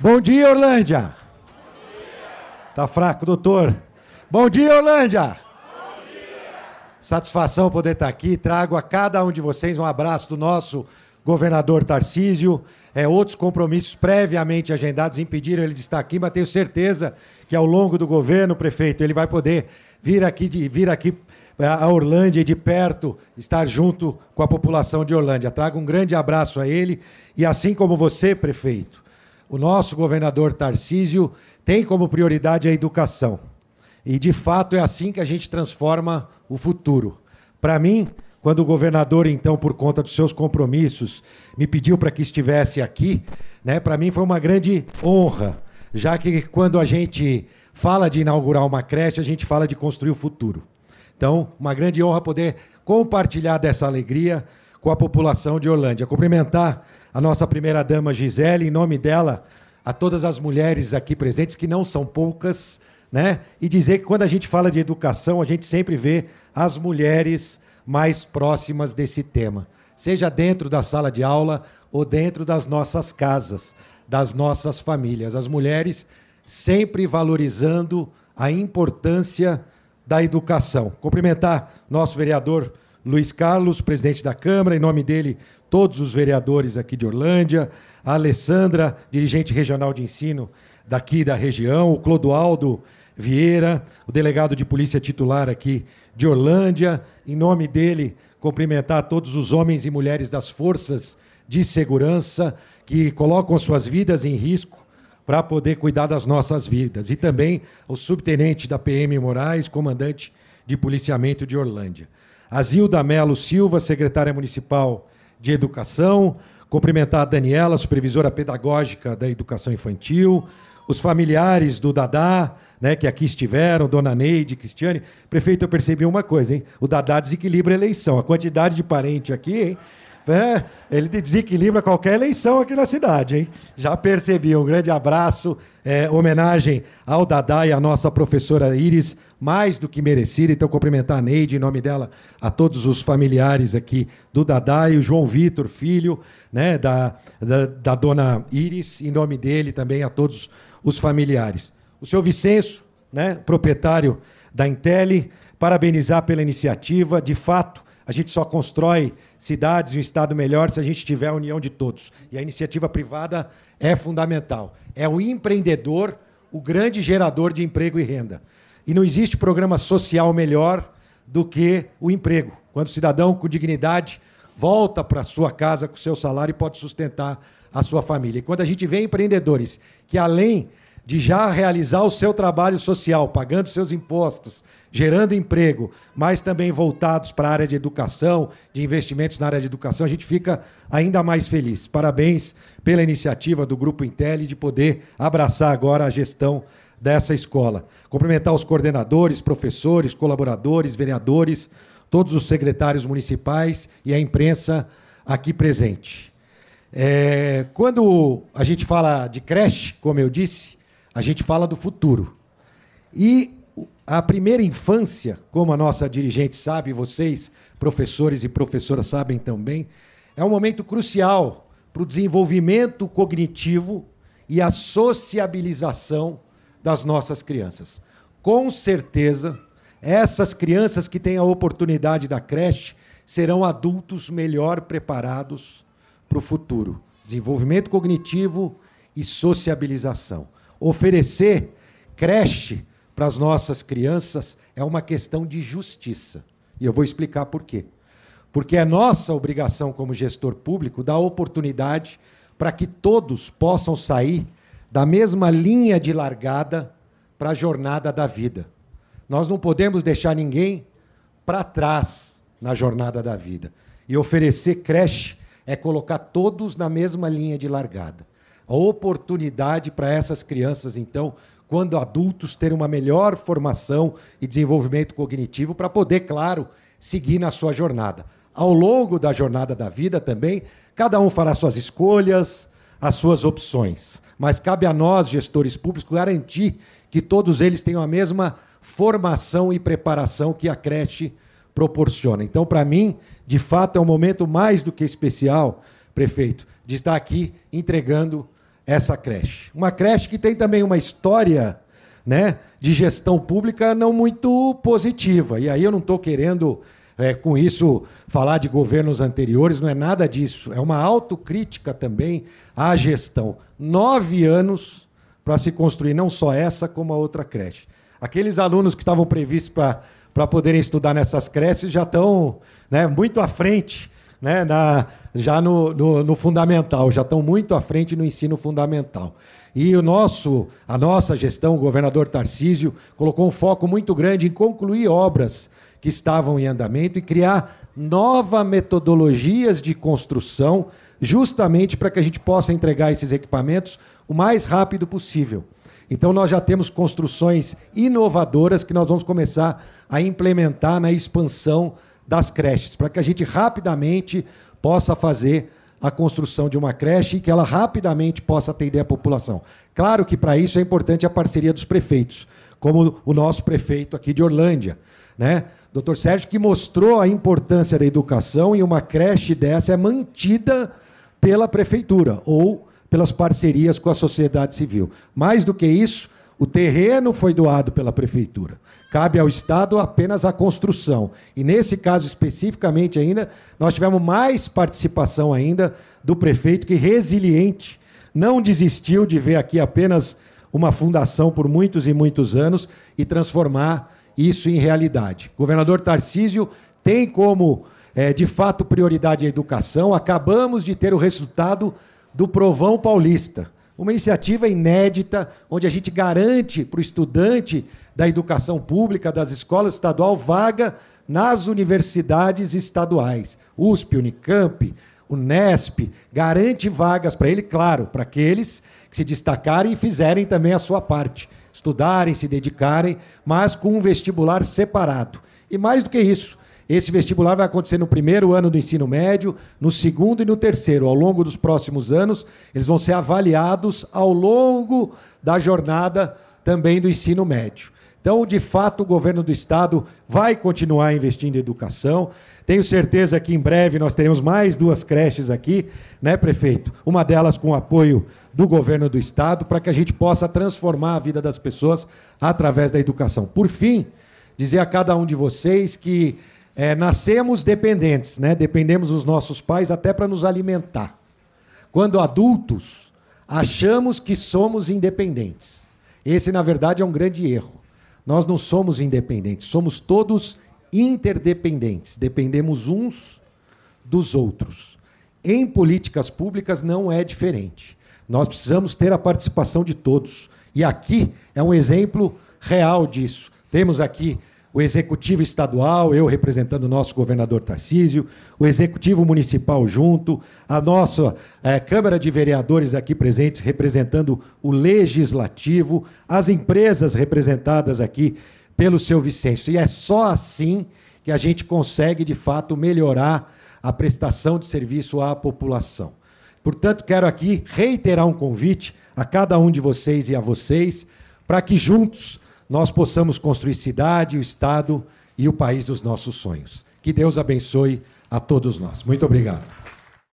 Bom dia, Orlândia. Bom dia. Tá fraco, doutor. Bom dia, Orlândia. Bom dia. Satisfação poder estar aqui. Trago a cada um de vocês um abraço do nosso governador Tarcísio. É, outros compromissos previamente agendados impediram ele de estar aqui, mas tenho certeza que ao longo do governo, prefeito, ele vai poder vir aqui, de, vir aqui é, a Orlândia de perto, estar junto com a população de Orlândia. Trago um grande abraço a ele e assim como você, prefeito, o nosso governador Tarcísio tem como prioridade a educação. E de fato é assim que a gente transforma o futuro. Para mim, quando o governador, então, por conta dos seus compromissos, me pediu para que estivesse aqui, né, para mim foi uma grande honra, já que quando a gente fala de inaugurar uma creche, a gente fala de construir o futuro. Então, uma grande honra poder compartilhar dessa alegria com a população de Orlândia. Cumprimentar a nossa primeira-dama Gisele, em nome dela, a todas as mulheres aqui presentes, que não são poucas, né? E dizer que quando a gente fala de educação, a gente sempre vê as mulheres mais próximas desse tema, seja dentro da sala de aula ou dentro das nossas casas, das nossas famílias. As mulheres sempre valorizando a importância da educação. Cumprimentar nosso vereador Luiz Carlos, presidente da Câmara, em nome dele, todos os vereadores aqui de Orlândia, a Alessandra, dirigente regional de ensino daqui da região, o Clodoaldo Vieira, o delegado de polícia titular aqui de Orlândia. Em nome dele, cumprimentar todos os homens e mulheres das forças de segurança que colocam suas vidas em risco para poder cuidar das nossas vidas. E também o subtenente da PM Moraes, comandante de policiamento de Orlândia. A Zilda Melo Silva, secretária municipal de Educação. Cumprimentar a Daniela, supervisora pedagógica da Educação Infantil os familiares do Dadá, né, que aqui estiveram, Dona Neide, Cristiane. Prefeito, eu percebi uma coisa, hein? O Dadá desequilibra a eleição. A quantidade de parente aqui, hein? É, ele desequilibra qualquer eleição aqui na cidade, hein? Já percebi. Um grande abraço, é, homenagem ao Dadá e à nossa professora Iris, mais do que merecida. Então, cumprimentar a Neide, em nome dela, a todos os familiares aqui do Dadá e o João Vitor, filho né, da, da, da dona Iris, em nome dele também a todos os familiares. O senhor Vicenço, né, proprietário da Intelli, parabenizar pela iniciativa. De fato, a gente só constrói cidades e um Estado melhor se a gente tiver a união de todos. E a iniciativa privada é fundamental. É o empreendedor o grande gerador de emprego e renda. E não existe programa social melhor do que o emprego. Quando o cidadão com dignidade volta para sua casa com seu salário e pode sustentar a sua família. E quando a gente vê empreendedores que, além de já realizar o seu trabalho social, pagando seus impostos, gerando emprego, mas também voltados para a área de educação, de investimentos na área de educação, a gente fica ainda mais feliz. Parabéns pela iniciativa do Grupo Intel de poder abraçar agora a gestão dessa escola. Cumprimentar os coordenadores, professores, colaboradores, vereadores, todos os secretários municipais e a imprensa aqui presente. É, quando a gente fala de creche, como eu disse, a gente fala do futuro. E a primeira infância, como a nossa dirigente sabe, vocês, professores e professoras, sabem também, é um momento crucial para o desenvolvimento cognitivo e a sociabilização das nossas crianças. Com certeza, essas crianças que têm a oportunidade da creche serão adultos melhor preparados para o futuro. Desenvolvimento cognitivo e sociabilização. Oferecer creche para as nossas crianças é uma questão de justiça. E eu vou explicar por quê. Porque é nossa obrigação, como gestor público, dar oportunidade para que todos possam sair da mesma linha de largada para a jornada da vida. Nós não podemos deixar ninguém para trás na jornada da vida. E oferecer creche é colocar todos na mesma linha de largada. A oportunidade para essas crianças, então, quando adultos, terem uma melhor formação e desenvolvimento cognitivo para poder, claro, seguir na sua jornada. Ao longo da jornada da vida também, cada um fará suas escolhas, as suas opções. Mas cabe a nós, gestores públicos, garantir que todos eles tenham a mesma formação e preparação que a creche proporciona. Então, para mim, de fato, é um momento mais do que especial, prefeito, de estar aqui entregando essa creche. Uma creche que tem também uma história né, de gestão pública não muito positiva. E aí eu não estou querendo, é, com isso, falar de governos anteriores, não é nada disso. É uma autocrítica também à gestão. Nove anos para se construir não só essa, como a outra creche. Aqueles alunos que estavam previstos para poderem estudar nessas creches já estão né, muito à frente, né, na, já no, no, no fundamental, já estão muito à frente no ensino fundamental. E o nosso, a nossa gestão, o governador Tarcísio, colocou um foco muito grande em concluir obras que estavam em andamento e criar novas metodologias de construção, justamente para que a gente possa entregar esses equipamentos o mais rápido possível. Então, nós já temos construções inovadoras que nós vamos começar a implementar na expansão das creches, para que a gente rapidamente possa fazer a construção de uma creche e que ela rapidamente possa atender a população. Claro que para isso é importante a parceria dos prefeitos, como o nosso prefeito aqui de Orlândia, né? Doutor Sérgio, que mostrou a importância da educação e uma creche dessa é mantida pela prefeitura ou pelas parcerias com a sociedade civil. Mais do que isso, o terreno foi doado pela prefeitura. Cabe ao Estado apenas a construção. E nesse caso especificamente ainda, nós tivemos mais participação ainda do prefeito que resiliente não desistiu de ver aqui apenas uma fundação por muitos e muitos anos e transformar isso em realidade. Governador Tarcísio tem como, é, de fato, prioridade a educação. Acabamos de ter o resultado do Provão Paulista. Uma iniciativa inédita, onde a gente garante para o estudante da educação pública, das escolas estadual, vaga nas universidades estaduais. USP, Unicamp, Unesp, garante vagas para ele, claro, para aqueles que se destacarem e fizerem também a sua parte. Estudarem, se dedicarem, mas com um vestibular separado. E mais do que isso, esse vestibular vai acontecer no primeiro ano do ensino médio, no segundo e no terceiro. Ao longo dos próximos anos, eles vão ser avaliados ao longo da jornada também do ensino médio. Então, de fato, o governo do estado vai continuar investindo em educação. Tenho certeza que em breve nós teremos mais duas creches aqui, né, prefeito? Uma delas com o apoio do governo do estado, para que a gente possa transformar a vida das pessoas através da educação. Por fim, dizer a cada um de vocês que é, nascemos dependentes, né? dependemos dos nossos pais até para nos alimentar. Quando adultos, achamos que somos independentes. Esse, na verdade, é um grande erro. Nós não somos independentes, somos todos interdependentes. Dependemos uns dos outros. Em políticas públicas não é diferente. Nós precisamos ter a participação de todos. E aqui é um exemplo real disso. Temos aqui o executivo estadual, eu representando o nosso governador Tarcísio, o executivo municipal junto, a nossa é, Câmara de Vereadores aqui presentes representando o legislativo, as empresas representadas aqui pelo seu Vicêncio. E é só assim que a gente consegue, de fato, melhorar a prestação de serviço à população. Portanto, quero aqui reiterar um convite a cada um de vocês e a vocês para que juntos nós possamos construir cidade, o Estado e o país dos nossos sonhos. Que Deus abençoe a todos nós. Muito obrigado.